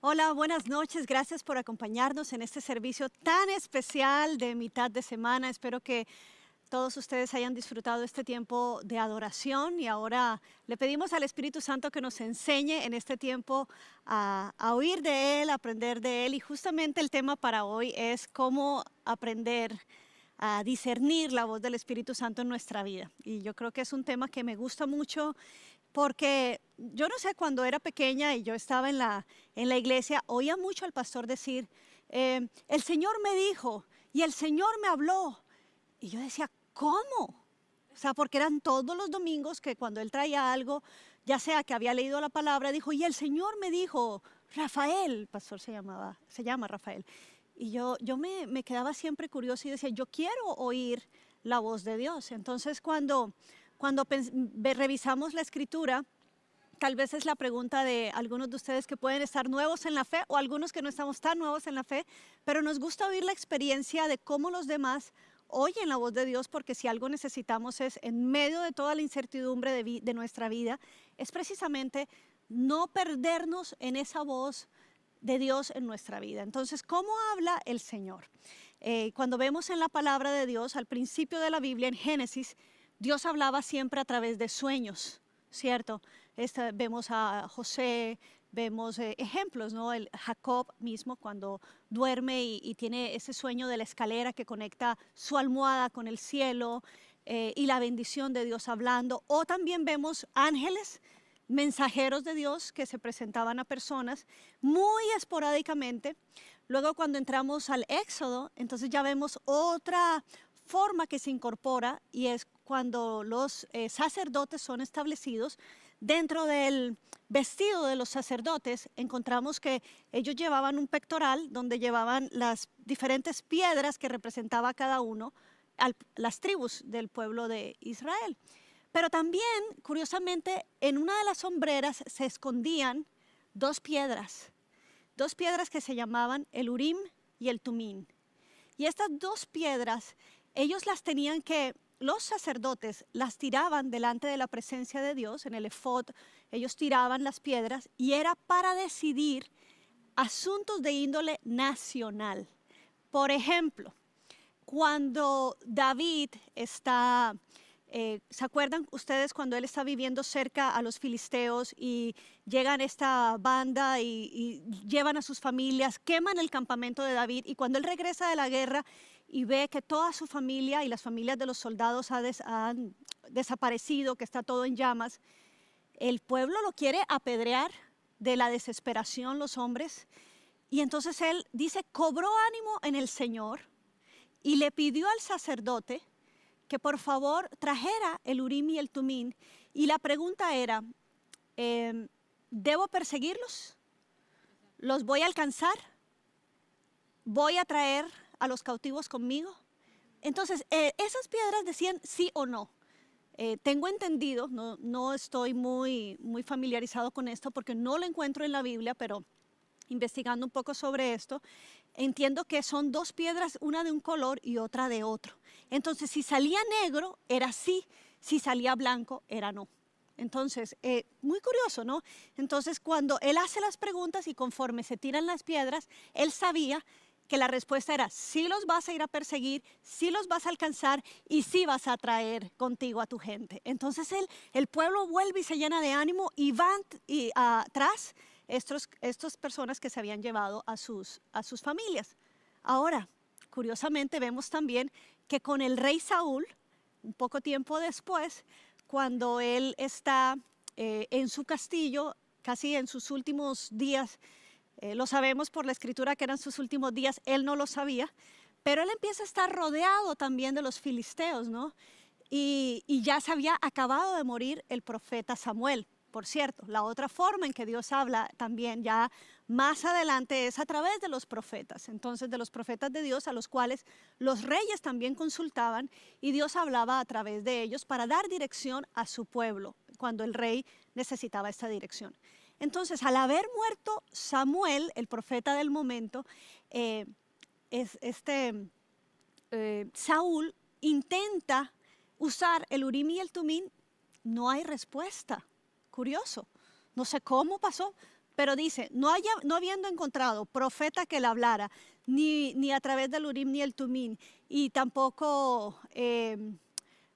Hola, buenas noches. Gracias por acompañarnos en este servicio tan especial de mitad de semana. Espero que todos ustedes hayan disfrutado este tiempo de adoración y ahora le pedimos al Espíritu Santo que nos enseñe en este tiempo a, a, oír de Él, aprender de Él y justamente el tema para hoy es cómo aprender a discernir la voz del Espíritu Santo en nuestra vida. Y yo creo que es un tema que me gusta mucho porque yo no sé, cuando era pequeña y yo estaba en la, en la iglesia, oía mucho al pastor decir, eh, el Señor me dijo y el Señor me habló. Y yo decía, ¿cómo? O sea, porque eran todos los domingos que cuando él traía algo, ya sea que había leído la palabra, dijo, y el Señor me dijo, Rafael, el pastor se llamaba, se llama Rafael. Y yo, yo me, me quedaba siempre curioso y decía, yo quiero oír la voz de Dios. Entonces, cuando cuando revisamos la escritura, tal vez es la pregunta de algunos de ustedes que pueden estar nuevos en la fe o algunos que no estamos tan nuevos en la fe, pero nos gusta oír la experiencia de cómo los demás oyen la voz de Dios, porque si algo necesitamos es, en medio de toda la incertidumbre de, nuestra vida, es precisamente no perdernos en esa voz de Dios en nuestra vida. Entonces, ¿cómo habla el Señor? Eh, cuando vemos en la palabra de Dios, al principio de la Biblia, en Génesis, Dios hablaba siempre a través de sueños, ¿cierto? vemos a José, vemos eh, ejemplos, ¿no? El Jacob mismo cuando duerme y, tiene ese sueño de la escalera que conecta su almohada con el cielo eh, y la bendición de Dios hablando. O también vemos ángeles, mensajeros de Dios que se presentaban a personas muy esporádicamente. Luego cuando entramos al Éxodo, entonces ya vemos otra forma que se incorpora y es cuando los eh, sacerdotes son establecidos, dentro del vestido de los sacerdotes encontramos que ellos llevaban un pectoral donde llevaban las diferentes piedras que representaba cada uno, las tribus del pueblo de Israel. Pero también, curiosamente, en una de las sombreras se escondían dos piedras, dos piedras que se llamaban el Urim y el Tumín. Y estas dos piedras, ellos las tenían que los sacerdotes las tiraban delante de la presencia de Dios, en el efod, ellos tiraban las piedras y era para decidir asuntos de índole nacional. Por ejemplo, cuando David está, eh, ¿se acuerdan ustedes cuando él está viviendo cerca a los filisteos y llegan esta banda y, y llevan a sus familias, queman el campamento de David y cuando él regresa de la guerra y ve que toda su familia y las familias de los soldados han desaparecido, que está todo en llamas, el pueblo lo quiere apedrear de la desesperación los hombres. Y entonces él dice, cobró ánimo en el Señor y le pidió al sacerdote que por favor trajera el Urim y el Tumín. Y la pregunta era, em, ¿debo perseguirlos? ¿Los voy a alcanzar? ¿Voy a traer a los cautivos conmigo? Entonces, eh, esas piedras decían sí o no. Eh, tengo entendido, no, no estoy muy, muy familiarizado con esto porque no lo encuentro en la Biblia, pero investigando un poco sobre esto, entiendo que son dos piedras, una de un color y otra de otro. Entonces, si salía negro, era sí, si salía blanco, era no. Entonces, eh, muy curioso, ¿no? Entonces, cuando él hace las preguntas y conforme se tiran las piedras, él sabía que la respuesta era, sí los vas a ir a perseguir, sí los vas a alcanzar y sí vas a traer contigo a tu gente. Entonces el, el pueblo vuelve y se llena de ánimo y van y, atrás estos, estas personas que se habían llevado a sus, a sus familias. Ahora, curiosamente vemos también que con el rey Saúl, un poco tiempo después, cuando él está eh, en su castillo, casi en sus últimos días, eh, lo sabemos por la escritura que eran sus últimos días, él no lo sabía, pero él empieza a estar rodeado también de los filisteos, ¿no? Y, y ya se había acabado de morir el profeta Samuel. Por cierto, la otra forma en que Dios habla también ya más adelante es a través de los profetas, entonces de los profetas de Dios a los cuales los reyes también consultaban y Dios hablaba a través de ellos para dar dirección a su pueblo cuando el rey necesitaba esta dirección. Entonces, al haber muerto Samuel, el profeta del momento, eh, este, eh, Saúl intenta usar el Urim y el Tumín, no hay respuesta. Curioso. No sé cómo pasó, Pero dice, no, habiendo encontrado profeta que le hablara, ni, ni a través del Urim ni el Tumín, y tampoco em,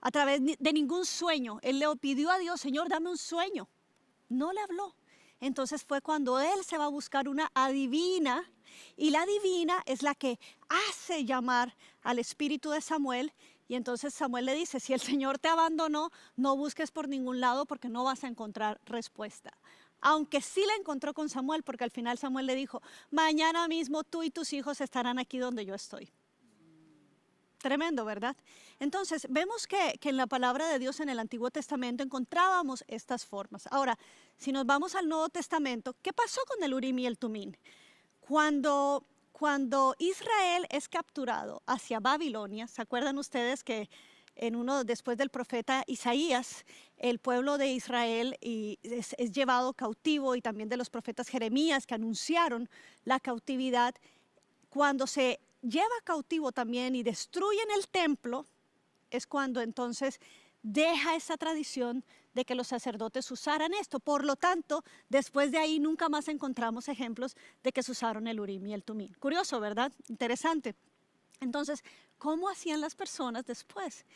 a través de ningún sueño. Él le pidió a Dios, Señor, dame un sueño. No le habló. Entonces fue cuando él se va a buscar una adivina y la divina es la que hace llamar al espíritu de Samuel. Y entonces Samuel le dice, si el Señor te abandonó, no busques por ningún lado porque no vas a encontrar respuesta. Aunque sí la encontró con Samuel, porque al final Samuel le dijo, mañana mismo tú y tus hijos estarán aquí donde yo estoy. Tremendo, ¿verdad? Entonces, vemos que, que, en la palabra de Dios en el Antiguo Testamento encontrábamos estas formas. Ahora, si nos vamos al Nuevo Testamento, ¿qué pasó con el Urim y el Tumín? Cuando, cuando Israel es capturado hacia Babilonia, ¿se acuerdan ustedes que en uno después del profeta Isaías, el pueblo de Israel es, es llevado cautivo y también de los profetas Jeremías que anunciaron la cautividad? Cuando se lleva cautivo también y destruyen el templo, es cuando entonces deja esa tradición de que los sacerdotes usaran esto. Por lo tanto, después de ahí nunca más encontramos ejemplos de que se usaron el urim y el tumín. Curioso, ¿verdad? Interesante. Entonces, ¿cómo hacían las personas después?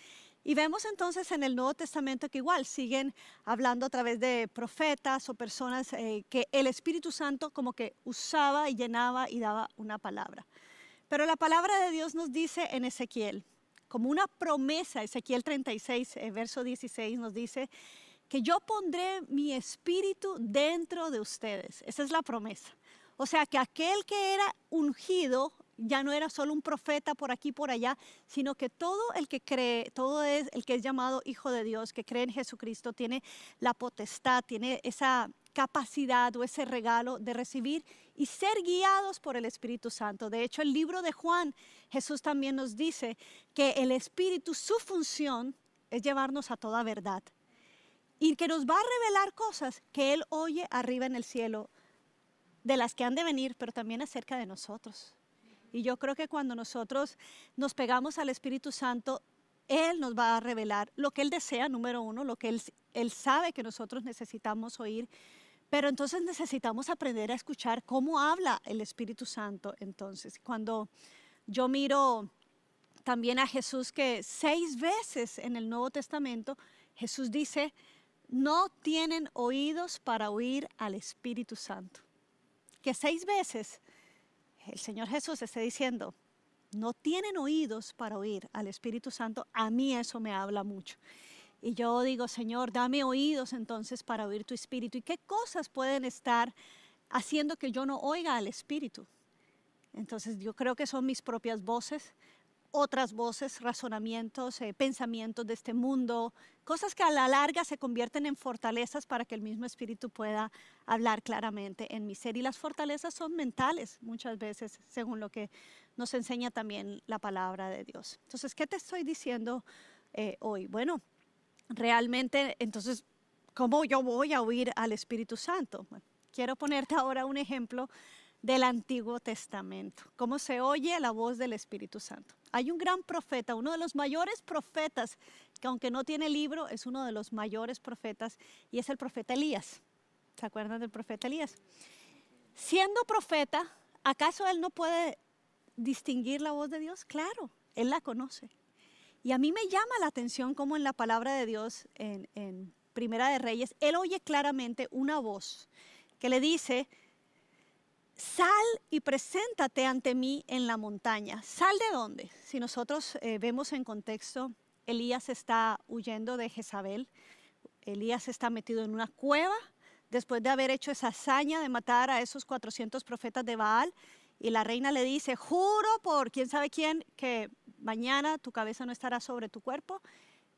Y vemos entonces en el Nuevo Testamento que igual siguen hablando a través de profetas o personas eh, que el Espíritu Santo como que usaba y llenaba y daba una palabra. Pero la palabra de Dios nos dice en Ezequiel, como una promesa, Ezequiel 36, eh, verso 16 nos dice que yo pondré mi espíritu dentro de ustedes. Esa es la promesa. O sea que aquel que era ungido ya no era solo un profeta por aquí por allá, sino que todo el que cree, todo es el que es llamado hijo de Dios, que cree en Jesucristo, tiene la potestad, tiene esa capacidad o ese regalo de recibir y ser guiados por el Espíritu Santo. De hecho, el libro de Juan, Jesús también nos dice que el Espíritu, su función es llevarnos a toda verdad y que nos va a revelar cosas que Él oye arriba en el cielo, de las que han de venir, pero también acerca de nosotros. Y yo creo que cuando nosotros nos pegamos al Espíritu Santo, Él nos va a revelar lo que Él desea, número uno, lo que Él, él sabe que nosotros necesitamos oír. Pero entonces necesitamos aprender a escuchar cómo habla el Espíritu Santo. Entonces, cuando yo miro también a Jesús que seis veces en el Nuevo Testamento, Jesús dice, no tienen oídos para oír al Espíritu Santo. Que seis veces el Señor Jesús esté diciendo, no tienen oídos para oír al Espíritu Santo, a mí eso me habla mucho. Y yo digo, Señor, dame oídos entonces para oír tu Espíritu. ¿Y qué cosas pueden estar haciendo que yo no oiga al Espíritu? Entonces yo creo que son mis propias voces, otras voces, razonamientos, eh, pensamientos de este mundo, cosas que a la larga se convierten en fortalezas para que el mismo espíritu pueda hablar claramente en mi ser. Y las fortalezas son mentales muchas veces, según lo que nos enseña también la palabra de Dios. Entonces, ¿qué te estoy diciendo eh, hoy? Bueno, realmente, entonces, ¿cómo yo voy a oír al Espíritu Santo? quiero ponerte ahora un ejemplo del Antiguo Testamento, cómo se oye la voz del Espíritu Santo. Hay un gran profeta, uno de los mayores profetas, que aunque no tiene libro, es uno de los mayores profetas, y es el profeta Elías. ¿Se acuerdan del profeta Elías? Siendo profeta, ¿acaso él no puede distinguir la voz de Dios? Claro, él la conoce. Y a mí me llama la atención cómo en la palabra de Dios, en, Primera de Reyes, él oye claramente una voz que le dice, sal y preséntate ante mí en la montaña. ¿Sal de dónde? Si nosotros eh, vemos en contexto, Elías está huyendo de Jezabel, Elías está metido en una cueva después de haber hecho esa hazaña de matar a esos 400 profetas de Baal. Y la reina le dice, juro por quién sabe quién que mañana tu cabeza no estará sobre tu cuerpo.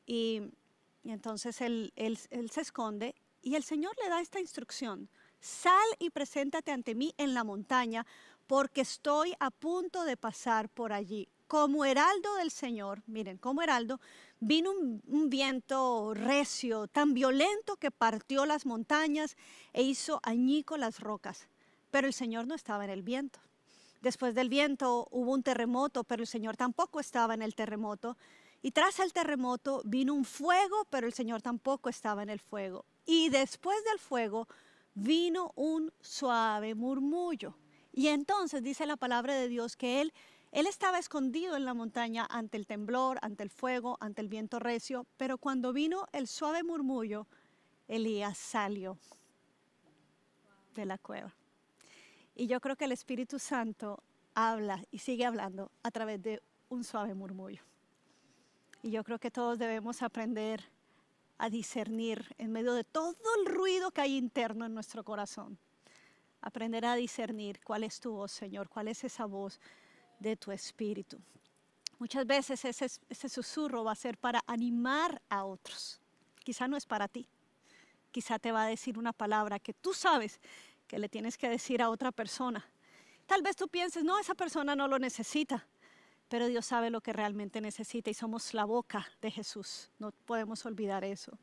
Y, entonces él, se esconde y el Señor le da esta instrucción sal y preséntate ante mí en la montaña, porque estoy a punto de pasar por allí. Como heraldo del Señor, miren, como heraldo, vino un, viento recio, tan violento que partió las montañas e hizo añico las rocas. Pero el Señor no estaba en el viento. Después del viento hubo un terremoto, pero el Señor tampoco estaba en el terremoto. Y tras el terremoto vino un fuego, pero el Señor tampoco estaba en el fuego. Y después del fuego vino un suave murmullo. Y entonces dice la palabra de Dios que él, él estaba escondido en la montaña ante el temblor, ante el fuego, ante el viento recio, pero cuando vino el suave murmullo, Elías salió de la cueva. Y yo creo que el Espíritu Santo habla y sigue hablando a través de un suave murmullo. Y yo creo que todos debemos aprender a discernir en medio de todo el ruido que hay interno en nuestro corazón. Aprender a discernir cuál es tu voz, Señor, cuál es esa voz de tu espíritu. Muchas veces ese, ese susurro va a ser para animar a otros. Quizá no es para ti. Quizá te va a decir una palabra que tú sabes que le tienes que decir a otra persona. Tal vez tú pienses, no, esa persona no lo necesita pero Dios sabe lo que realmente necesita y somos la boca de Jesús. No podemos olvidar eso.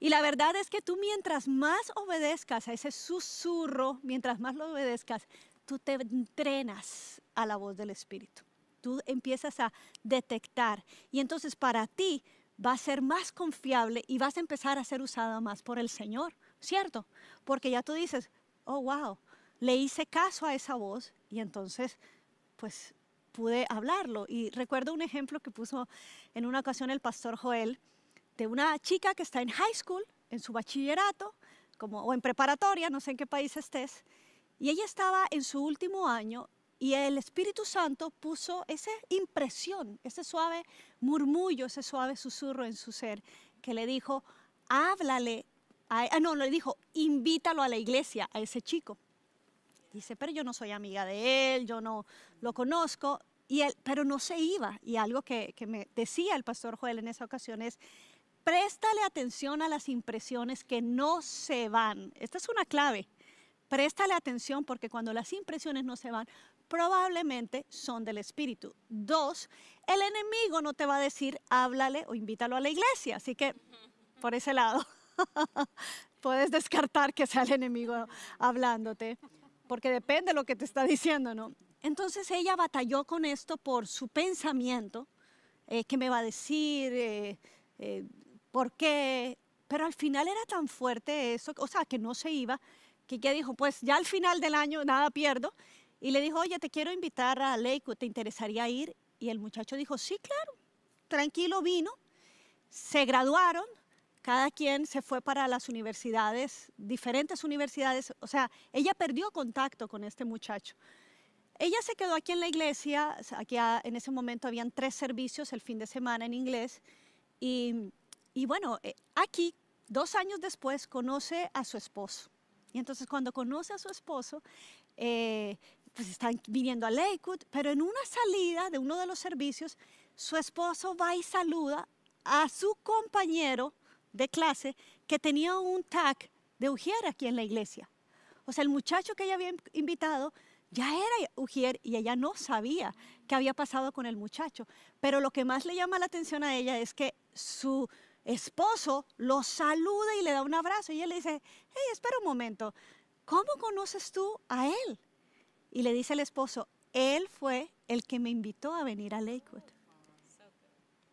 Y la verdad es que tú mientras más obedezcas a ese susurro, mientras más lo obedezcas, tú te entrenas a la voz del Espíritu. Tú empiezas a detectar y entonces para ti va a ser más confiable y vas a empezar a ser usada más por el Señor, ¿cierto? Porque ya tú dices, oh, wow, le hice caso a esa voz y entonces, pues pude hablarlo. Y recuerdo un ejemplo que puso en una ocasión el pastor Joel de una chica que está en high school, en su bachillerato, como, o en preparatoria, no sé en qué país estés, y ella estaba en su último año y el Espíritu Santo puso esa impresión, ese suave murmullo, ese suave susurro en su ser, que le dijo, háblale, a, ah, no, le dijo, invítalo a la iglesia, a ese chico. Dice, pero yo no soy amiga de él, yo no lo conozco, y él, pero no se iba. Y algo que, que me decía el pastor Joel en esa ocasión es, préstale atención a las impresiones que no se van. Esta es una clave. Préstale atención porque cuando las impresiones no se van, probablemente son del Espíritu. Dos, el enemigo no te va a decir, háblale o invítalo a la iglesia. Así que, por ese lado, puedes descartar que sea el enemigo hablándote porque depende de lo que te está diciendo, ¿no? Entonces ella batalló con esto por su pensamiento, eh, qué me va a decir, eh, eh, por qué, pero al final era tan fuerte eso, o sea, que no se iba, que ella dijo, pues ya al final del año nada pierdo, y le dijo, oye, te quiero invitar a Lakewood, ¿te interesaría ir? Y el muchacho dijo, sí, claro, tranquilo, vino, se graduaron, cada quien se fue para las universidades, diferentes universidades, o sea, ella perdió contacto con este muchacho. Ella se quedó aquí en la iglesia, aquí en ese momento habían tres servicios el fin de semana en inglés, y, bueno, eh, aquí, dos años después, conoce a su esposo. Y entonces cuando conoce a su esposo, eh, pues están viniendo a Lakewood, pero en una salida de uno de los servicios, su esposo va y saluda a su compañero de clase que tenía un tag de Ujier aquí en la iglesia. O sea, el muchacho que ella había invitado ya era Ujier y ella no sabía qué había pasado con el muchacho. Pero lo que más le llama la atención a ella es que su esposo lo saluda y le da un abrazo. Y ella le dice, hey, espera un momento, ¿cómo conoces tú a él? Y le dice el esposo, él fue el que me invitó a venir a Lakewood.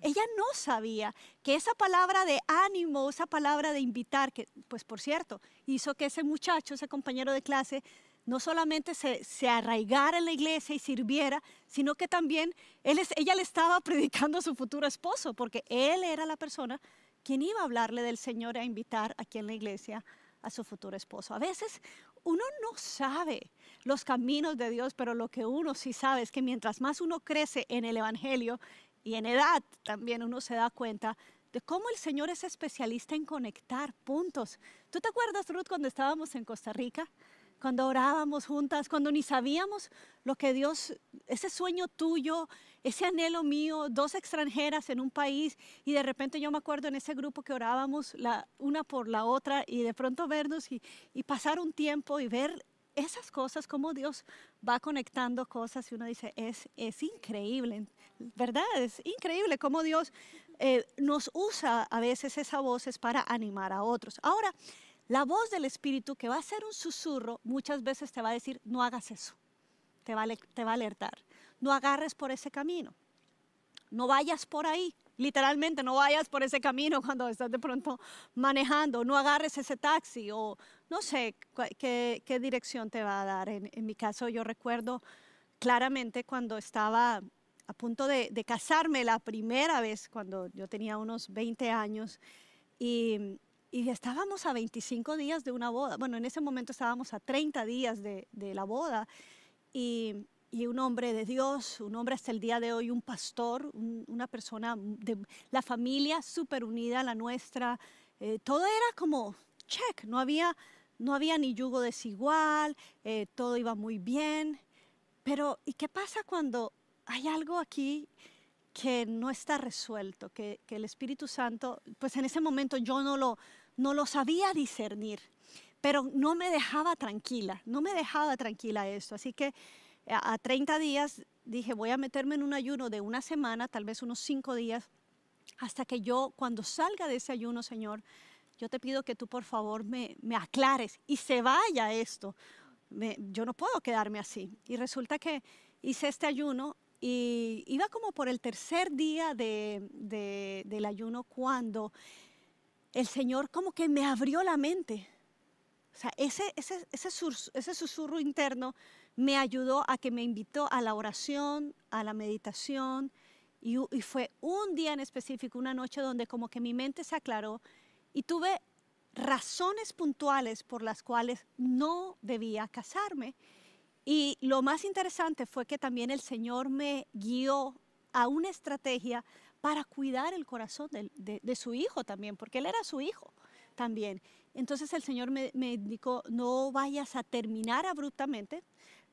Ella no sabía que esa palabra de ánimo, esa palabra de invitar, que pues por cierto, hizo que ese muchacho, ese compañero de clase, no solamente se, se arraigara en la iglesia y sirviera, sino que también ella le estaba predicando a su futuro esposo, porque él era la persona quien iba a hablarle del Señor a invitar aquí en la iglesia a su futuro esposo. A veces uno no sabe los caminos de Dios, pero lo que uno sí sabe es que mientras más uno crece en el Evangelio y en edad también uno se da cuenta de cómo el Señor es especialista en conectar puntos. ¿Tú te acuerdas, Ruth, cuando estábamos en Costa Rica? Cuando orábamos juntas, cuando ni sabíamos lo que Dios, ese sueño tuyo, ese anhelo mío, dos extranjeras en un país, y de repente yo me acuerdo en ese grupo que orábamos la, una por la otra, y de pronto vernos y, y pasar un tiempo y ver esas cosas, cómo Dios va conectando cosas y uno dice, es, es increíble, ¿verdad? Es increíble cómo Dios eh, nos usa a veces esas voces para animar a otros. Ahora, la voz del Espíritu que va a ser un susurro, muchas veces te va a decir, no hagas eso, te va, te va a alertar, no agarres por ese camino, no vayas por ahí, Literalmente, no vayas por ese camino cuando estás de pronto manejando, no agarres ese taxi o no sé qué, dirección te va a dar. En, mi caso, yo recuerdo claramente cuando estaba a punto de, de, casarme la primera vez, cuando yo tenía unos 20 años, y, y, estábamos a 25 días de una boda. Bueno, en ese momento estábamos a 30 días de, de la boda. Y, y un hombre de Dios, un hombre hasta el día de hoy, un pastor, una persona de la familia súper unida la nuestra. Eh, todo era como check, no había, no había ni yugo desigual, eh, todo iba muy bien. Pero, ¿y qué pasa cuando hay algo aquí que no está resuelto, que, que, el Espíritu Santo, pues en ese momento yo no lo, no lo sabía discernir, pero no me dejaba tranquila, no me dejaba tranquila esto. Así que a 30 días dije, voy a meterme en un ayuno de una semana, tal vez unos cinco días, hasta que yo, cuando salga de ese ayuno, Señor, yo te pido que tú por favor me, me aclares y se vaya esto. yo no puedo quedarme así. Y resulta que hice este ayuno y iba como por el tercer día de, del ayuno cuando el Señor como que me abrió la mente. O sea, ese, ese, ese, ese susurro interno me ayudó a que me invitó a la oración, a la meditación, y, fue un día en específico, una noche donde como que mi mente se aclaró y tuve razones puntuales por las cuales no debía casarme. Y lo más interesante fue que también el Señor me guió a una estrategia para cuidar el corazón de, su hijo también, porque él era su hijo también. Entonces el Señor me, me indicó, no vayas a terminar abruptamente,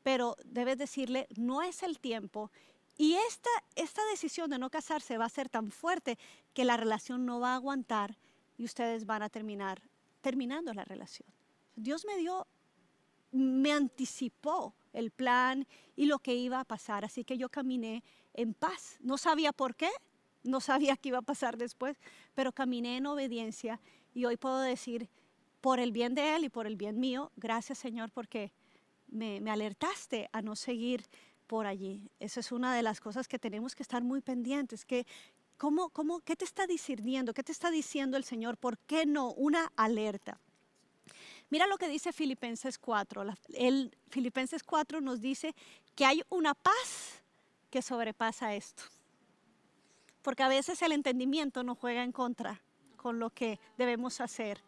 pero debes decirle, no es el tiempo. Y esta, esta decisión de no casarse va a ser tan fuerte que la relación no va a aguantar y ustedes van a terminar terminando la relación. Dios me dio, me anticipó el plan y lo que iba a pasar, así que yo caminé en paz. No sabía por qué, no sabía qué iba a pasar después, pero caminé en obediencia y hoy puedo decir, por el bien de Él y por el bien mío, gracias Señor, porque me, alertaste a no seguir por allí. Esa es una de las cosas que tenemos que estar muy pendientes, que ¿cómo, cómo, ¿qué te está discerniendo? ¿Qué te está diciendo el Señor? ¿Por qué no? Una alerta. Mira lo que dice Filipenses 4. El Filipenses 4 nos dice que hay una paz que sobrepasa esto. Porque a veces el entendimiento nos juega en contra con lo que debemos hacer.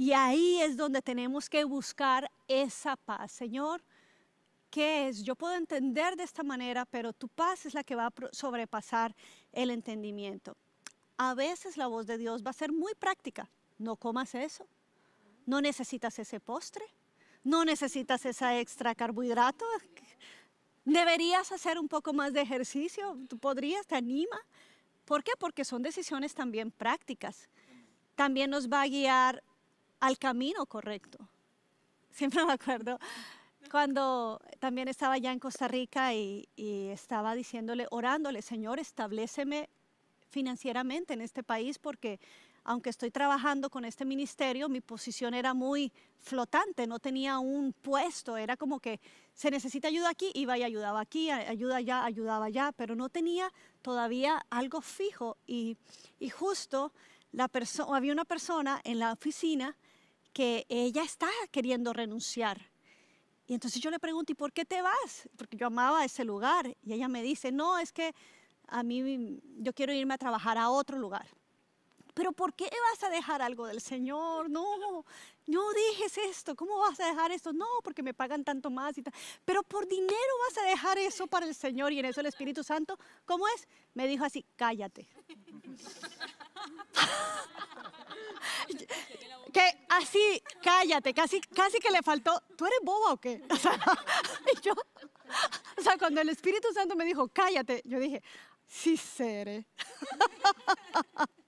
Y ahí es donde tenemos que buscar esa paz. Señor, ¿qué es? Yo puedo entender de esta manera, pero tu paz es la que va a sobrepasar el entendimiento. A veces la voz de Dios va a ser muy práctica. No comas eso. No necesitas ese postre. No necesitas esa extra carbohidrato. Deberías hacer un poco más de ejercicio. Tú podrías, te anima. ¿Por qué? Porque son decisiones también prácticas. También nos va a guiar al camino correcto. Siempre me acuerdo cuando también estaba ya en Costa Rica y, estaba diciéndole, orándole, Señor, estableceme financieramente en este país porque aunque estoy trabajando con este ministerio, mi posición era muy flotante, no tenía un puesto, era como que se necesita ayuda aquí, iba y ayudaba aquí, ayuda allá, ayudaba allá, pero no tenía todavía algo fijo y, justo la había una persona en la oficina que ella está queriendo renunciar. Y entonces yo le pregunto, ¿y por qué te vas? Porque yo amaba ese lugar. Y ella me dice, no, es que a mí yo quiero irme a trabajar a otro lugar. Pero ¿por qué vas a dejar algo del Señor? No, no dejes esto. ¿Cómo vas a dejar esto? No, porque me pagan tanto más y tal. Pero por dinero vas a dejar eso para el Señor. Y en eso el Espíritu Santo, ¿cómo es? Me dijo así, cállate. que así, cállate, casi, casi que le faltó, ¿tú eres boba o qué? O sea, yo, o sea, cuando el Espíritu Santo me dijo, cállate, yo dije, sí seré.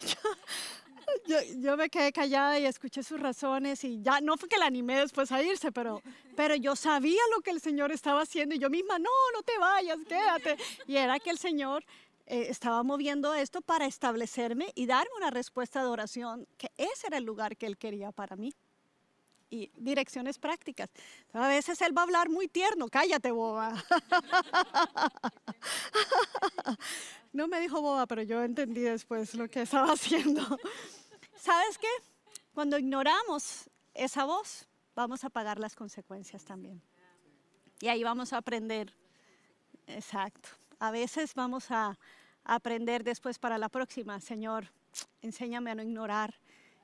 Yo, yo, me quedé callada y escuché sus razones y ya, no fue que la animé después a irse, pero, pero yo sabía lo que el Señor estaba haciendo y yo misma, no, no te vayas, quédate. Y era que el Señor eh, estaba moviendo esto para establecerme y darme una respuesta de oración, que ese era el lugar que Él quería para mí. Y direcciones prácticas. A veces él va a hablar muy tierno, cállate boba. No me dijo boba, pero yo entendí después lo que estaba haciendo. ¿Sabes qué? Cuando ignoramos esa voz, vamos a pagar las consecuencias también. Y ahí vamos a aprender. Exacto. A veces vamos a aprender después para la próxima. Señor, enséñame a no ignorar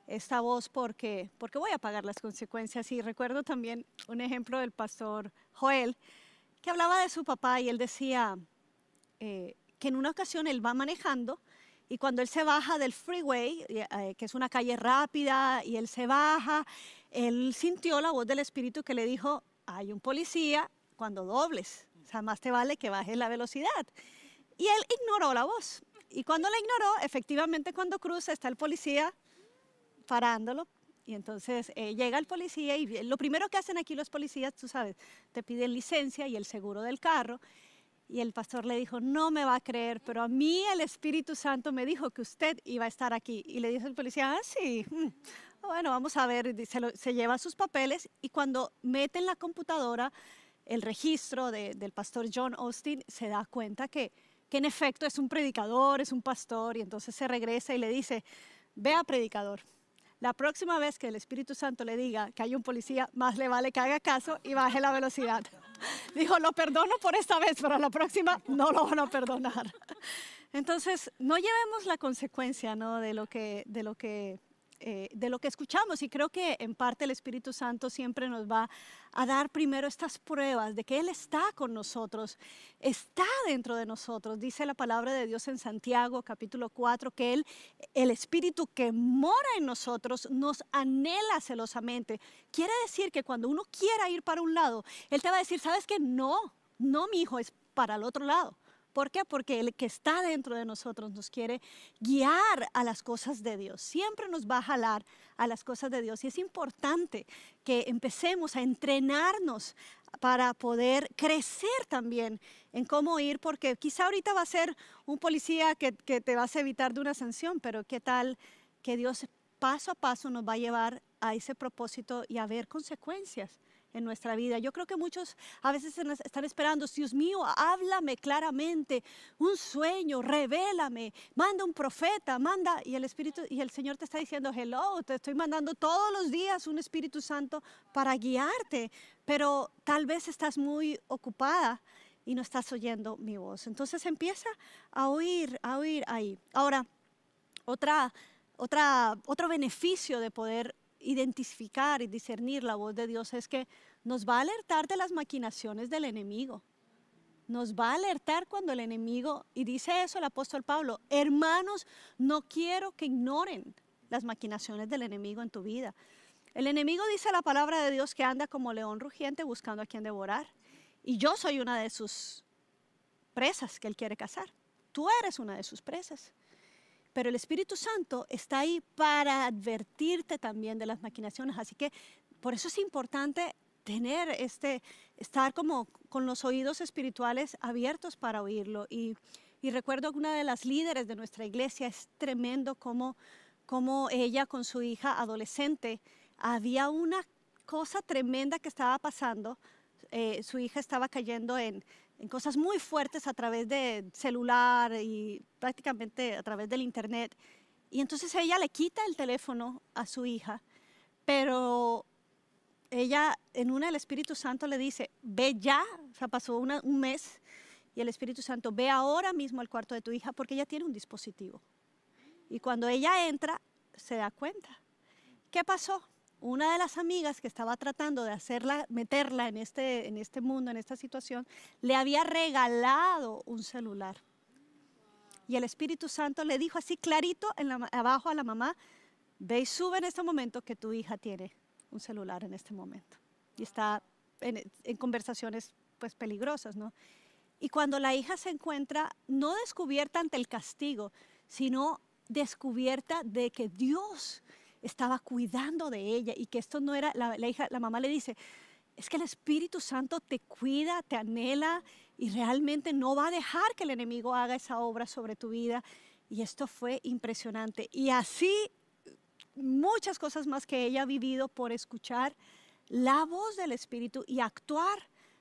esta voz porque, porque voy a pagar las consecuencias. Y recuerdo también un ejemplo del pastor Joel, que hablaba de su papá y él decía eh, que en una ocasión él va manejando y cuando él se baja del freeway, eh, que es una calle rápida, y él se baja, él sintió la voz del Espíritu que le dijo, hay un policía cuando dobles, o sea, más te vale que bajes la velocidad. Y él ignoró la voz. Y cuando la ignoró, efectivamente cuando cruza está el policía parándolo. Y entonces eh, llega el policía y lo primero que hacen aquí los policías, tú sabes, te piden licencia y el seguro del carro. Y el pastor le dijo, no me va a creer, pero a mí el Espíritu Santo me dijo que usted iba a estar aquí. Y le dijo el policía, ah, sí, mm, bueno, vamos a ver, se, se lleva sus papeles y cuando mete en la computadora el registro del pastor John Austin, se da cuenta que, que en efecto es un predicador, es un pastor, y entonces se regresa y le dice, vea predicador, la próxima vez que el Espíritu Santo le diga que hay un policía, más le vale que haga caso y baje la velocidad. Dijo, lo perdono por esta vez, pero la próxima no lo van a perdonar. Entonces, no llevemos la consecuencia ¿no? de, lo que, de lo que eh, de lo que escuchamos y creo que en parte el Espíritu Santo siempre nos va a dar primero estas pruebas de que Él está con nosotros, está dentro de nosotros. Dice la palabra de Dios en Santiago capítulo 4 que Él, el Espíritu que mora en nosotros, nos anhela celosamente. Quiere decir que cuando uno quiera ir para un lado, Él te va a decir, ¿sabes qué? No, no, mi hijo, es para el otro lado. ¿Por qué? Porque el que está dentro de nosotros nos quiere guiar a las cosas de Dios. Siempre nos va a jalar a las cosas de Dios. Y es importante que empecemos a entrenarnos para poder crecer también en cómo ir, porque quizá ahorita va a ser un policía que, que te vas a evitar de una sanción, pero qué tal que Dios paso a paso nos va a llevar a ese propósito y a ver consecuencias en nuestra vida. Yo creo que muchos a veces están esperando, Dios mío, háblame claramente, un sueño, revélame, manda un profeta, manda, y el Espíritu, y el Señor te está diciendo, hello, te estoy mandando todos los días un Espíritu Santo para guiarte, pero tal vez estás muy ocupada y no estás oyendo mi voz. Entonces empieza a oír, a oír ahí. Ahora, otra, otra, otro beneficio de poder identificar y discernir la voz de Dios es que nos va a alertar de las maquinaciones del enemigo. Nos va a alertar cuando el enemigo, y dice eso el apóstol Pablo, hermanos, no quiero que ignoren las maquinaciones del enemigo en tu vida. El enemigo dice la palabra de Dios que anda como león rugiente buscando a quien devorar. Y yo soy una de sus presas que él quiere cazar. Tú eres una de sus presas. Pero el Espíritu Santo está ahí para advertirte también de las maquinaciones. Así que por eso es importante tener este, estar como con los oídos espirituales abiertos para oírlo. Y, recuerdo que una de las líderes de nuestra iglesia es tremendo como, como ella con su hija adolescente había una cosa tremenda que estaba pasando. Eh, su hija estaba cayendo en, en cosas muy fuertes a través de celular y prácticamente a través del internet. Y entonces ella le quita el teléfono a su hija, pero ella en una el Espíritu Santo le dice, ve ya, o sea, pasó un mes y el Espíritu Santo, ve ahora mismo al cuarto de tu hija porque ella tiene un dispositivo. Y cuando ella entra, se da cuenta. ¿Qué pasó? Una de las amigas que estaba tratando de hacerla, meterla en este, en este mundo, en esta situación, le había regalado un celular. Y el Espíritu Santo le dijo así clarito en abajo a la mamá, ve y sube en este momento que tu hija tiene un celular en este momento. Y está en, en conversaciones pues peligrosas, ¿no? Y cuando la hija se encuentra no descubierta ante el castigo, sino descubierta de que Dios estaba cuidando de ella y que esto no era, la, hija, la mamá le dice, es que el Espíritu Santo te cuida, te anhela y realmente no va a dejar que el enemigo haga esa obra sobre tu vida. Y esto fue impresionante. Y así muchas cosas más que ella ha vivido por escuchar la voz del Espíritu y actuar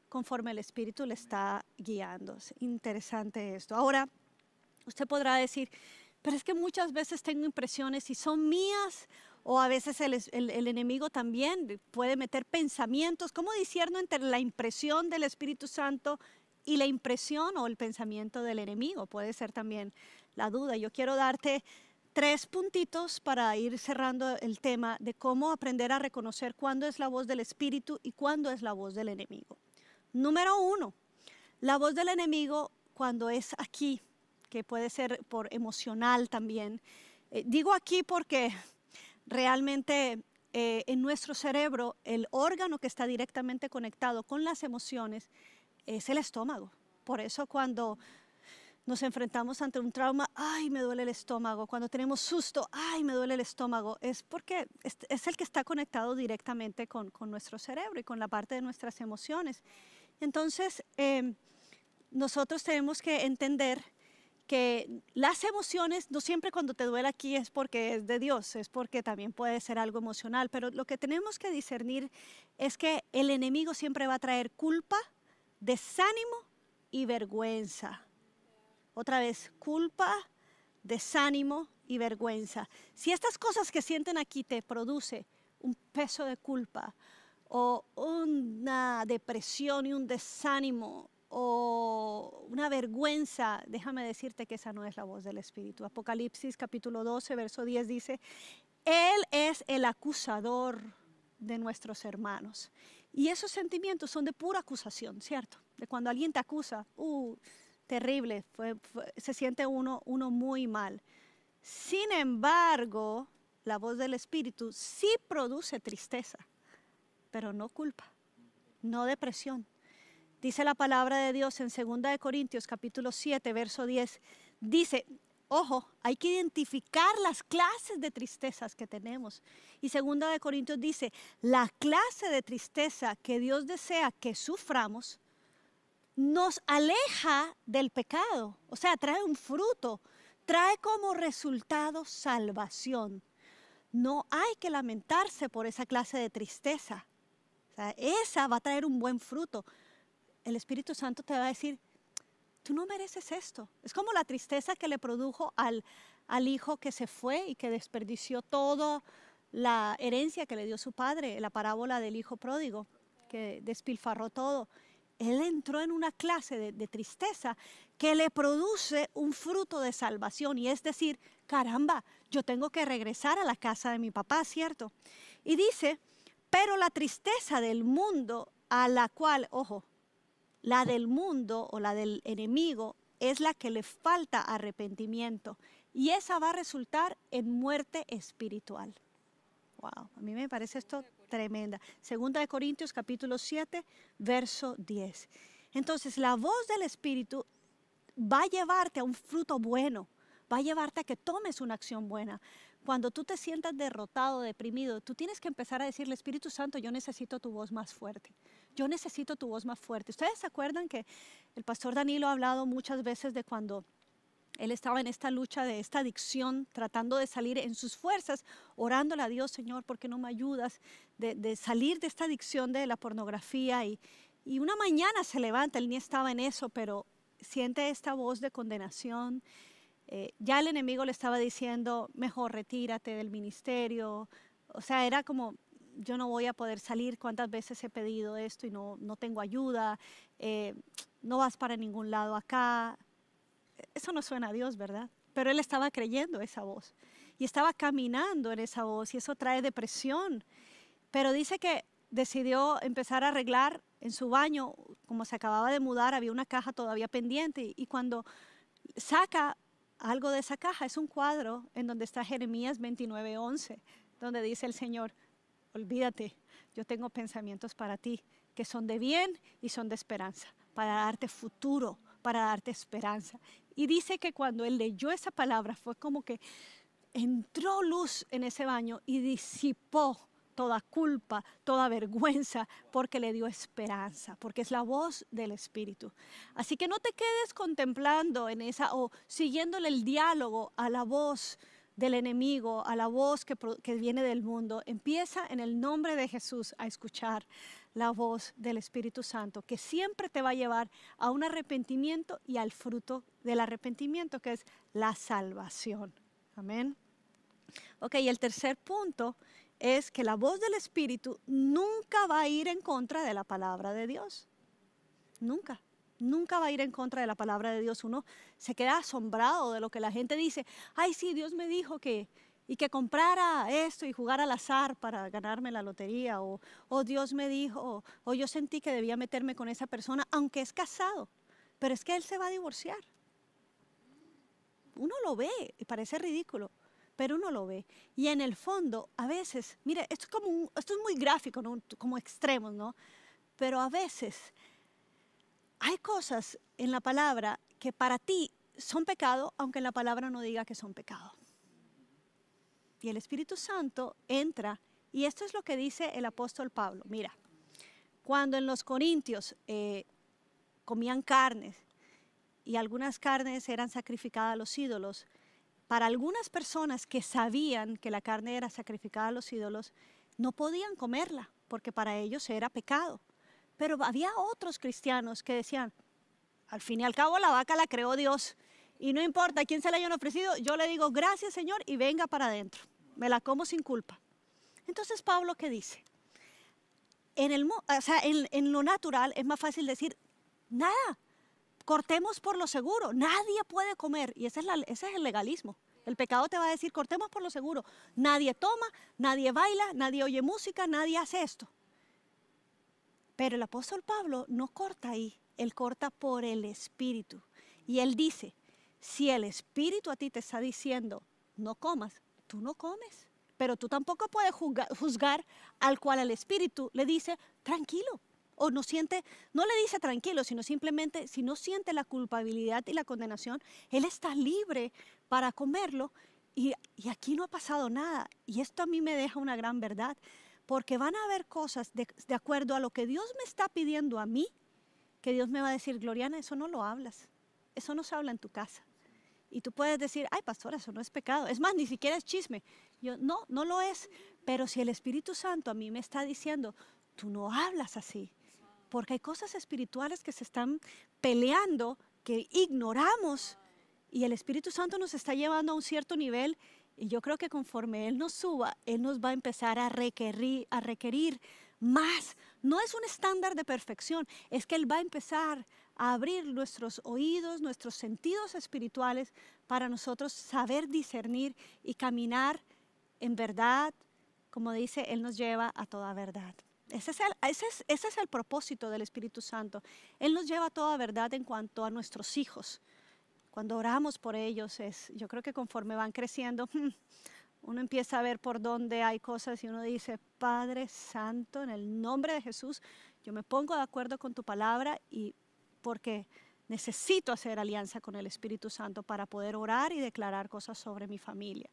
conforme el Espíritu le está guiando. Es interesante esto. Ahora, usted podrá decir, pero es que muchas veces tengo impresiones y son mías o a veces el, enemigo también puede meter pensamientos. ¿Cómo discierno entre la impresión del Espíritu Santo y la impresión o el pensamiento del enemigo? Puede ser también la duda. Yo quiero darte tres puntitos para ir cerrando el tema de cómo aprender a reconocer cuándo es la voz del Espíritu y cuándo es la voz del enemigo. Número uno, la voz del enemigo cuando es aquí, que puede ser por emocional también. Eh, digo aquí porque realmente eh, en nuestro cerebro el órgano que está directamente conectado con las emociones es el estómago. Por eso cuando nos enfrentamos ante un trauma, ay, me duele el estómago. Cuando tenemos susto, ay, me duele el estómago. Es porque es, el que está conectado directamente con, nuestro cerebro y con la parte de nuestras emociones. Entonces, em, nosotros tenemos que entender que las emociones, no siempre cuando te duele aquí es porque es de Dios, es porque también puede ser algo emocional, pero lo que tenemos que discernir es que el enemigo siempre va a traer culpa, desánimo y vergüenza. Otra vez, culpa, desánimo y vergüenza. Si estas cosas que sienten aquí te produce un peso de culpa o una depresión y un desánimo o una vergüenza, déjame decirte que esa no es la voz del Espíritu. Apocalipsis capítulo 12, verso 10 dice, Él es el acusador de nuestros hermanos. Y esos sentimientos son de pura acusación, ¿cierto? De cuando alguien te acusa, uh, terrible, se siente uno, uno muy mal. Sin embargo, la voz del Espíritu sí produce tristeza, pero no culpa, no depresión, Dice la palabra de Dios en 2 de Corintios capítulo 7, verso 10. Dice, ojo, hay que identificar las clases de tristezas que tenemos. Y 2 de Corintios dice, la clase de tristeza que Dios desea que suframos nos aleja del pecado, o sea, trae un fruto, trae como resultado salvación. No hay que lamentarse por esa clase de tristeza. esa va a traer un buen fruto el Espíritu Santo te va a decir, tú no mereces esto. Es como la tristeza que le produjo al, al hijo que se fue y que desperdició toda la herencia que le dio su padre, la parábola del hijo pródigo, que despilfarró todo. Él entró en una clase de, de tristeza que le produce un fruto de salvación y es decir, caramba, yo tengo que regresar a la casa de mi papá, ¿cierto? Y dice, pero la tristeza del mundo a la cual, ojo, la del mundo o la del enemigo es la que le falta arrepentimiento y esa va a resultar en muerte espiritual. Wow, a mí me parece esto tremenda. Segunda de Corintios capítulo 7, verso 10. Entonces, la voz del Espíritu va a llevarte a un fruto bueno, va a llevarte a que tomes una acción buena. Cuando tú te sientas derrotado, deprimido, tú tienes que empezar a decirle, Espíritu Santo, yo necesito tu voz más fuerte yo necesito tu voz más fuerte. Ustedes se acuerdan que el pastor Danilo ha hablado muchas veces de cuando él estaba en esta lucha de esta adicción, tratando de salir en sus fuerzas, orándole a Dios, Señor, ¿por qué no me ayudas? De, salir de esta adicción de la pornografía. Y, y una mañana se levanta, él ni estaba en eso, pero siente esta voz de condenación. Eh, ya el enemigo le estaba diciendo, mejor retírate del ministerio. O sea, era como, yo no voy a poder salir, cuántas veces he pedido esto y no, no tengo ayuda, eh, no vas para ningún lado acá. Eso no suena a Dios, ¿verdad? Pero él estaba creyendo esa voz y estaba caminando en esa voz y eso trae depresión. Pero dice que decidió empezar a arreglar en su baño, como se acababa de mudar, había una caja todavía pendiente y cuando saca algo de esa caja es un cuadro en donde está Jeremías 29:11, donde dice el Señor, olvídate, yo tengo pensamientos para ti que son de bien y son de esperanza, para darte futuro, para darte esperanza. Y dice que cuando él leyó esa palabra fue como que entró luz en ese baño y disipó toda culpa, toda vergüenza, porque le dio esperanza, porque es la voz del Espíritu. Así que no te quedes contemplando en esa o siguiéndole el diálogo a la voz del enemigo, a la voz que, viene del mundo, empieza en el nombre de Jesús a escuchar la voz del Espíritu Santo, que siempre te va a llevar a un arrepentimiento y al fruto del arrepentimiento, que es la salvación. Amén. Ok, el tercer punto es que la voz del Espíritu nunca va a ir en contra de la palabra de Dios. Nunca. Nunca va a ir en contra de la palabra de Dios. Uno se queda asombrado de lo que la gente dice. Ay, sí, Dios me dijo que, y que comprara esto y jugar al azar para ganarme la lotería. O, o Dios me dijo, o, yo sentí que debía meterme con esa persona, aunque es casado. Pero es que él se va a divorciar. Uno lo ve y parece ridículo pero uno lo ve. Y en el fondo, a veces, mire, esto es, como esto es muy gráfico, como extremos, ¿no? Pero a veces hay cosas en la palabra que para ti son pecado, aunque la palabra no diga que son pecado. Y el Espíritu Santo entra, y esto es lo que dice el apóstol Pablo. Mira, cuando en los Corintios eh, comían carnes y algunas carnes eran sacrificadas a los ídolos, para algunas personas que sabían que la carne era sacrificada a los ídolos, no podían comerla, porque para ellos era pecado. Pero había otros cristianos que decían, al fin y al cabo la vaca la creó Dios y no importa quién se la hayan ofrecido, yo le digo gracias Señor y venga para adentro, me la como sin culpa. Entonces Pablo, ¿qué dice? En, el, o sea, en, lo natural es más fácil decir, nada, cortemos por lo seguro, nadie puede comer, y ese es, ese es el legalismo. El pecado te va a decir, cortemos por lo seguro, nadie toma, nadie baila, nadie oye música, nadie hace esto. Pero el apóstol Pablo no corta ahí, él corta por el Espíritu. Y él dice, si el Espíritu a ti te está diciendo, no comas, tú no comes. Pero tú tampoco puedes juzgar, al cual el Espíritu le dice, tranquilo. O no siente, no le dice tranquilo, sino simplemente si no siente la culpabilidad y la condenación, él está libre para comerlo. Y, aquí no ha pasado nada. Y esto a mí me deja una gran verdad porque van a haber cosas de, acuerdo a lo que Dios me está pidiendo a mí, que Dios me va a decir, Gloriana, eso no lo hablas, eso no se habla en tu casa. Y tú puedes decir, ay, pastor, eso no es pecado. Es más, ni siquiera es chisme. Yo, no, no lo es. Pero si el Espíritu Santo a mí me está diciendo, tú no hablas así, porque hay cosas espirituales que se están peleando, que ignoramos, y el Espíritu Santo nos está llevando a un cierto nivel y yo creo que conforme Él nos suba, Él nos va a empezar a requerir, a requerir más. No es un estándar de perfección, es que Él va a empezar a abrir nuestros oídos, nuestros sentidos espirituales para nosotros saber discernir y caminar en verdad. Como dice, Él nos lleva a toda verdad. Ese es, el, ese, es, ese es el propósito del Espíritu Santo. Él nos lleva a toda verdad en cuanto a nuestros hijos cuando oramos por ellos, yo creo que conforme van creciendo, uno empieza a ver por dónde hay cosas y uno dice, Padre Santo, en el nombre de Jesús, yo me pongo de acuerdo con tu palabra y porque necesito hacer alianza con el Espíritu Santo para poder orar y declarar cosas sobre mi familia,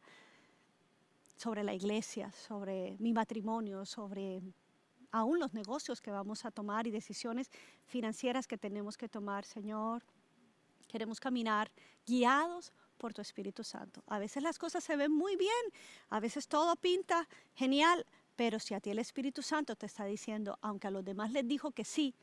sobre la iglesia, sobre mi matrimonio, sobre aún los negocios que vamos a tomar y decisiones financieras que tenemos que tomar, Señor. Queremos caminar guiados por tu Espíritu Santo. A veces las cosas se ven muy bien, a veces todo pinta genial, pero si a ti el Espíritu Santo te está diciendo, aunque a los demás les dijo que sí,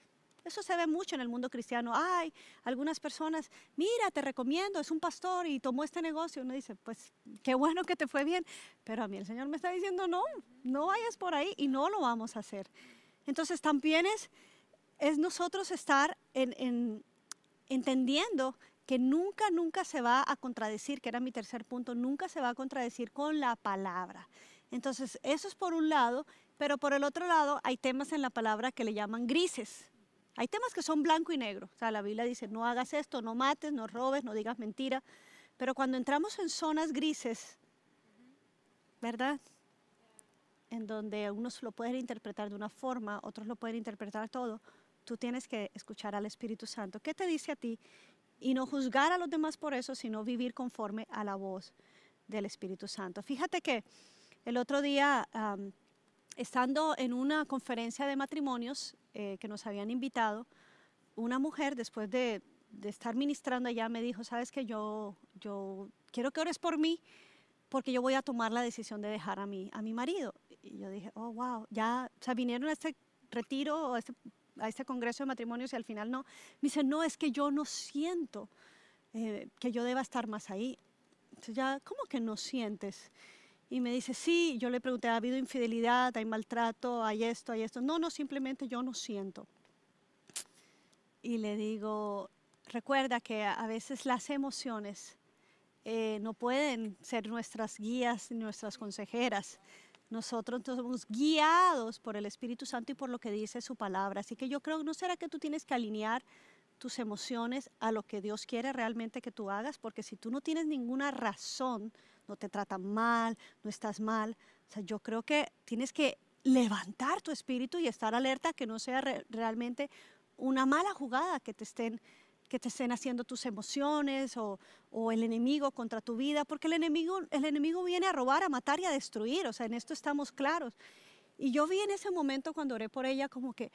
eso se ve mucho en el mundo cristiano. Ay, algunas personas, mira, te recomiendo, es un pastor y tomó este negocio. Uno dice, pues qué bueno que te fue bien, pero a mí el Señor me está diciendo, no, no vayas por ahí y no lo vamos a hacer. Entonces también es, es nosotros estar en, entendiendo que nunca, nunca se va a contradecir, que era mi tercer punto, nunca se va a contradecir con la palabra. Entonces, eso es por un lado, pero por el otro lado hay temas en la palabra que le llaman grises. Hay temas que son blanco y negro. O sea, la Biblia dice, no hagas esto, no mates, no robes, no digas mentira. Pero cuando entramos en zonas grises, ¿verdad? En donde unos lo pueden interpretar de una forma, otros lo pueden interpretar todo, tú tienes que escuchar al Espíritu Santo. ¿Qué te dice a ti? Y no juzgar a los demás por eso, sino vivir conforme a la voz del Espíritu Santo. Fíjate que el otro día, estando en una conferencia de matrimonios eh, que nos habían invitado, una mujer, después de, estar ministrando allá, me dijo, sabes que yo, yo quiero que ores por mí, porque yo voy a tomar la decisión de dejar a mi, a mi marido. Y yo dije, oh, wow, ya, o sea, vinieron a este retiro, a este, a este congreso de matrimonios y al final no. Me dice, no, es que yo no siento eh, que yo deba estar más ahí. Entonces ya, ¿cómo que no sientes? Y me dice, sí, yo le pregunté, ¿ha habido infidelidad, hay maltrato, hay esto, hay esto? No, no, simplemente yo no siento. Y le digo, recuerda que a veces las emociones eh, no pueden ser nuestras guías nuestras consejeras. Nosotros somos guiados por el Espíritu Santo y por lo que dice su palabra. Así que yo creo, ¿no será que tú tienes que alinear tus emociones a lo que Dios quiere realmente que tú hagas? Porque si tú no tienes ninguna razón, no te tratan mal, no estás mal, o sea, yo creo que tienes que levantar tu espíritu y estar alerta que no sea realmente una mala jugada que te estén que te estén haciendo tus emociones o, el enemigo contra tu vida, porque el enemigo, el enemigo viene a robar, a matar y a destruir, o sea, en esto estamos claros. Y yo vi en ese momento cuando oré por ella como que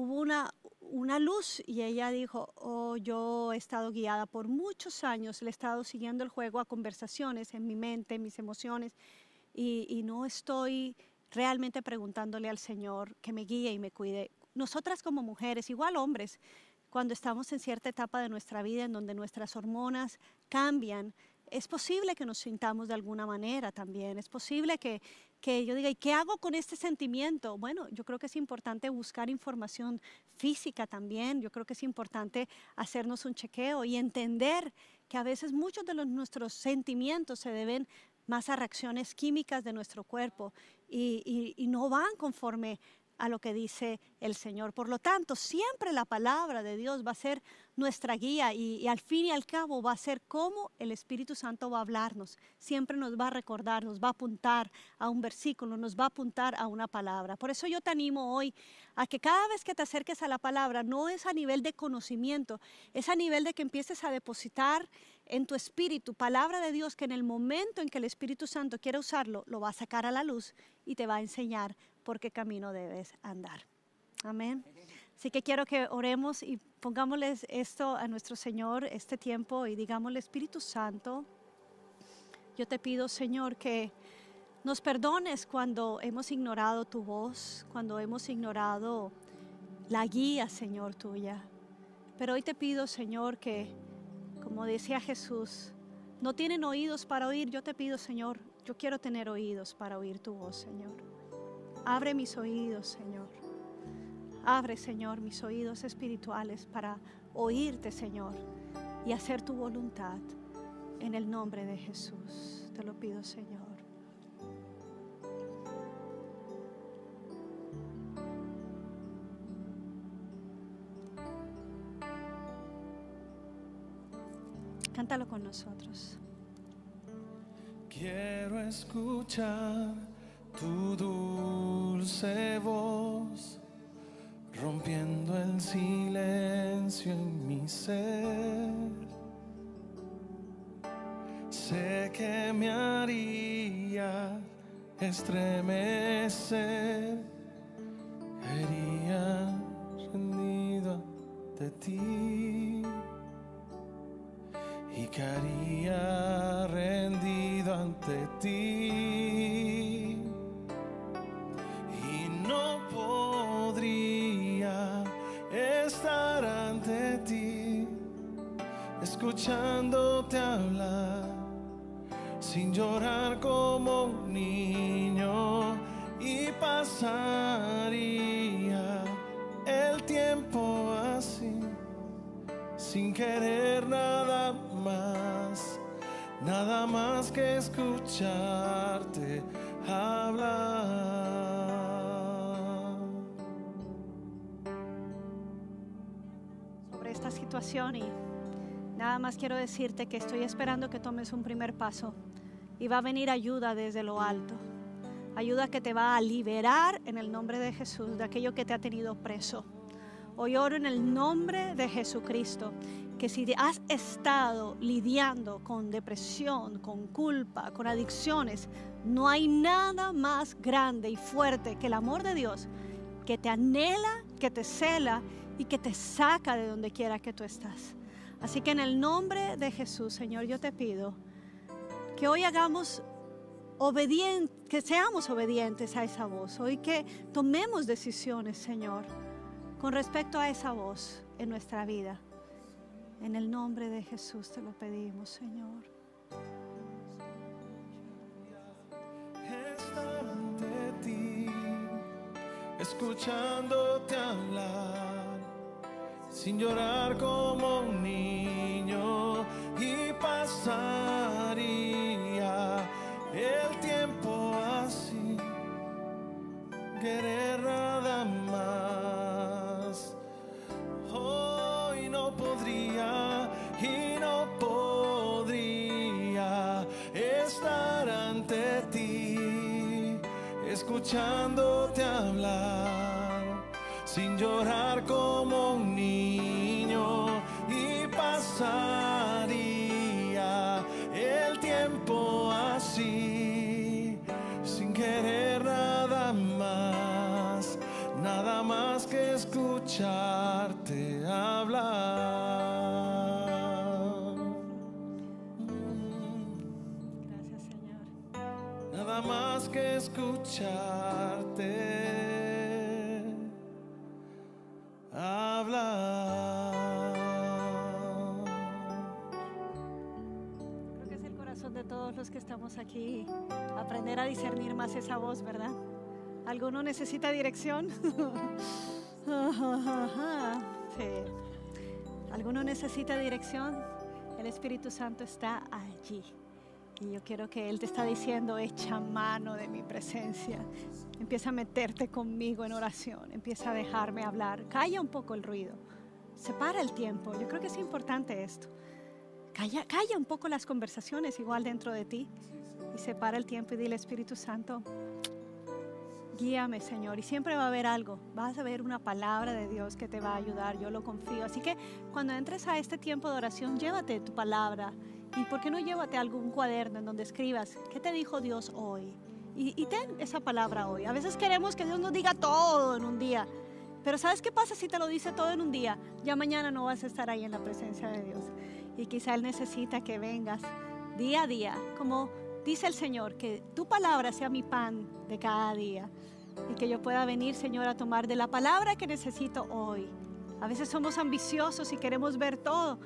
hubo una, una luz y ella dijo, oh, yo he estado guiada por muchos años, le he estado siguiendo el juego a conversaciones en mi mente, en mis emociones, y, y no estoy realmente preguntándole al Señor que me guíe y me cuide. Nosotras como mujeres, igual hombres, cuando estamos en cierta etapa de nuestra vida en donde nuestras hormonas cambian, es posible que nos sintamos de alguna manera también. Es posible que, que yo diga, ¿y qué hago con este sentimiento? Bueno, yo creo que es importante buscar información física también. Yo creo que es importante hacernos un chequeo y entender que a veces muchos de los, nuestros sentimientos se deben más a reacciones químicas de nuestro cuerpo y, no van conforme a lo que dice el Señor. Por lo tanto, siempre la palabra de Dios va a ser nuestra guía y, al fin y al cabo va a ser como el Espíritu Santo va a hablarnos. Siempre nos va a recordar, nos va a apuntar a un versículo, nos va a apuntar a una palabra. Por eso yo te animo hoy a que cada vez que te acerques a la palabra, no es a nivel de conocimiento, es a nivel de que empieces a depositar en tu espíritu palabra de Dios que en el momento en que el Espíritu Santo quiera usarlo, lo va a sacar a la luz y te va a enseñar por qué camino debes andar. Amén. Así que quiero que oremos y pongámosles esto a nuestro Señor este tiempo y digámosle, Espíritu Santo, yo te pido, Señor, que nos perdones cuando hemos ignorado tu voz, cuando hemos ignorado la guía, Señor, tuya. Pero hoy te pido, Señor, que, como decía Jesús, no tienen oídos para oír. Yo te pido, Señor, yo quiero tener oídos para oír tu voz, Señor. Abre mis oídos, Señor. Abre, Señor, mis oídos espirituales para oírte, Señor, y hacer tu voluntad. En el nombre de Jesús, te lo pido, Señor. Cántalo con nosotros. Quiero escuchar tu dulce voz, rompiendo el silencio en mi ser. Sé que me haría estremecer, llorar como un niño y pasaría el tiempo así sin querer nada más, nada más que escucharte hablar. Sobre esta situación y nada más quiero decirte que estoy esperando que tomes un primer paso y va a venir ayuda desde lo alto. Ayuda que te va a liberar en el nombre de Jesús de aquello que te ha tenido preso. Hoy oro en el nombre de Jesucristo que si has estado lidiando con depresión, con culpa, con adicciones, no hay nada más grande y fuerte que el amor de Dios que te anhela, que te cela y que te saca de donde quiera que tú estás. Así que en el nombre de Jesús, Señor, yo te pido que hoy hagamos obedientes, que seamos obedientes a esa voz. Hoy que tomemos decisiones, Señor, con respecto a esa voz en nuestra vida. En el nombre de Jesús te lo pedimos, Señor. ante ti, escuchándote hablar, sin llorar como un niño y pasaría el tiempo así, querer nada más. Hoy no podría y no podría estar ante ti, escuchándote hablar, sin llorar como escucharte hablar. Gracias, Señor. Nada más que escucharte hablar. Creo que es el corazón de todos los que estamos aquí, aprender a discernir más esa voz, ¿verdad? ¿Alguno necesita dirección? sí. ¿Alguno necesita dirección? El Espíritu Santo está allí. Y yo quiero que Él te está diciendo, echa mano de mi presencia. Empieza a meterte conmigo en oración. Empieza a dejarme hablar. Calla un poco el ruido. Separa el tiempo. Yo creo que es importante esto. Calla, calla un poco las conversaciones igual dentro de ti. Y separa el tiempo y dile, Espíritu Santo, guíame, Señor. Y siempre va a haber algo. Vas a ver una palabra de Dios que te va a ayudar. Yo lo confío. Así que cuando entres a este tiempo de oración, llévate tu palabra. ¿Y por qué no llévate algún cuaderno en donde escribas qué te dijo Dios hoy? Y, ten esa palabra hoy. A veces queremos que Dios nos diga todo en un día. Pero ¿sabes qué pasa si te lo dice todo en un día? Ya mañana no vas a estar ahí en la presencia de Dios. Y quizá Él necesita que vengas día a día, como dice el Señor, que tu palabra sea mi pan de cada día. Y que yo pueda venir, Señor, a tomar de la palabra que necesito hoy. A veces somos ambiciosos y queremos ver todo,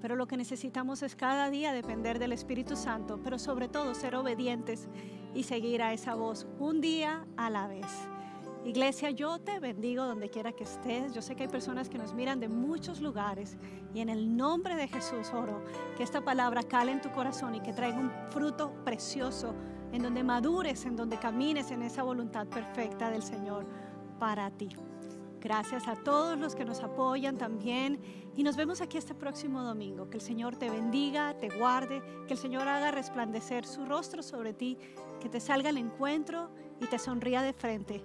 pero lo que necesitamos es cada día depender del Espíritu Santo, pero sobre todo ser obedientes y seguir a esa voz un día a la vez. Iglesia, yo te bendigo donde quiera que estés. Yo sé que hay personas que nos miran de muchos lugares y en el nombre de Jesús oro que esta palabra cale en tu corazón y que traiga un fruto precioso en donde madures, en donde camines en esa voluntad perfecta del Señor para ti. Gracias a todos los que nos apoyan también y nos vemos aquí este próximo domingo. Que el Señor te bendiga, te guarde, que el Señor haga resplandecer su rostro sobre ti, que te salga al encuentro y te sonría de frente.